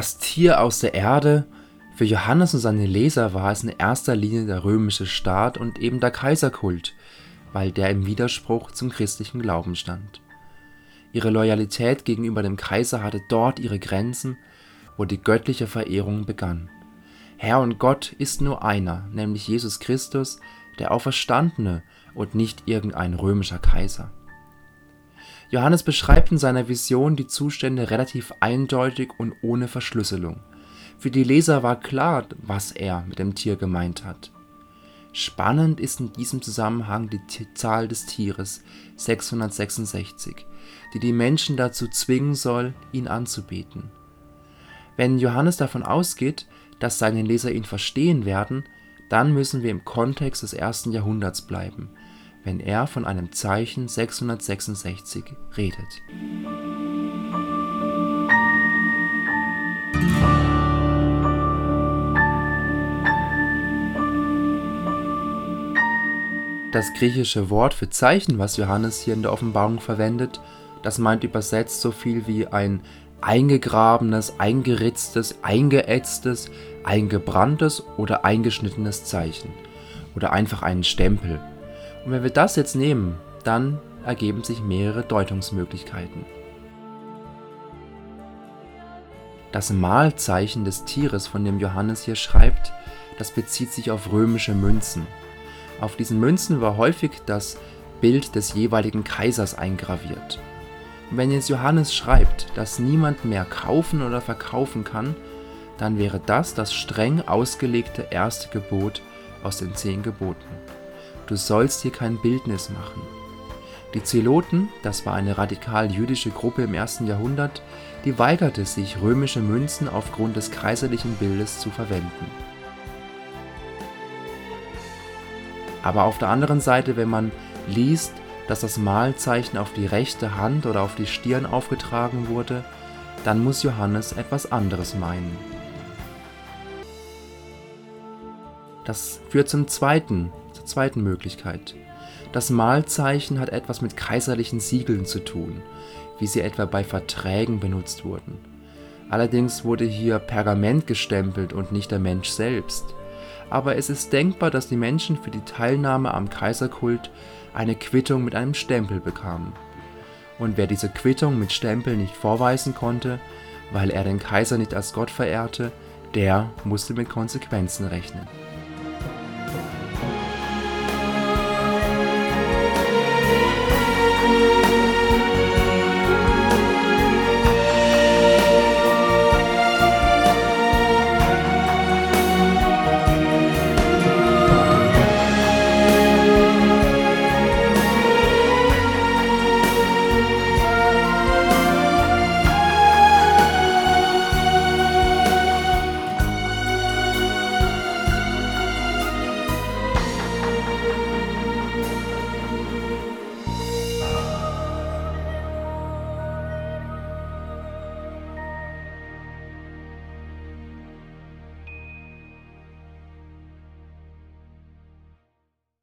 Das Tier aus der Erde, für Johannes und seine Leser war es in erster Linie der römische Staat und eben der Kaiserkult, weil der im Widerspruch zum christlichen Glauben stand. Ihre Loyalität gegenüber dem Kaiser hatte dort ihre Grenzen, wo die göttliche Verehrung begann. Herr und Gott ist nur einer, nämlich Jesus Christus, der Auferstandene und nicht irgendein römischer Kaiser. Johannes beschreibt in seiner Vision die Zustände relativ eindeutig und ohne Verschlüsselung. Für die Leser war klar, was er mit dem Tier gemeint hat. Spannend ist in diesem Zusammenhang die Zahl des Tieres 666, die die Menschen dazu zwingen soll, ihn anzubeten. Wenn Johannes davon ausgeht, dass seine Leser ihn verstehen werden, dann müssen wir im Kontext des ersten Jahrhunderts bleiben, wenn er von einem Zeichen 666 redet. Das griechische Wort für Zeichen, was Johannes hier in der Offenbarung verwendet, das meint übersetzt so viel wie ein eingegrabenes, eingeritztes, eingeätztes, eingebranntes oder eingeschnittenes Zeichen oder einfach einen Stempel. Und wenn wir das jetzt nehmen, dann ergeben sich mehrere Deutungsmöglichkeiten. Das Malzeichen des Tieres, von dem Johannes hier schreibt, das bezieht sich auf römische Münzen. Auf diesen Münzen war häufig das Bild des jeweiligen Kaisers eingraviert. Und wenn jetzt Johannes schreibt, dass niemand mehr kaufen oder verkaufen kann, dann wäre das das streng ausgelegte erste Gebot aus den zehn Geboten. Du sollst hier kein Bildnis machen. Die Zeloten, das war eine radikal jüdische Gruppe im ersten Jahrhundert, die weigerte sich, römische Münzen aufgrund des kaiserlichen Bildes zu verwenden. Aber auf der anderen Seite, wenn man liest, dass das Malzeichen auf die rechte Hand oder auf die Stirn aufgetragen wurde, dann muss Johannes etwas anderes meinen. Das führt zum zweiten, zweiten Möglichkeit. Das Malzeichen hat etwas mit kaiserlichen Siegeln zu tun, wie sie etwa bei Verträgen benutzt wurden. Allerdings wurde hier Pergament gestempelt und nicht der Mensch selbst aber es ist denkbar, dass die Menschen für die Teilnahme am Kaiserkult eine Quittung mit einem Stempel bekamen. Und wer diese Quittung mit Stempel nicht vorweisen konnte, weil er den Kaiser nicht als Gott verehrte, der musste mit Konsequenzen rechnen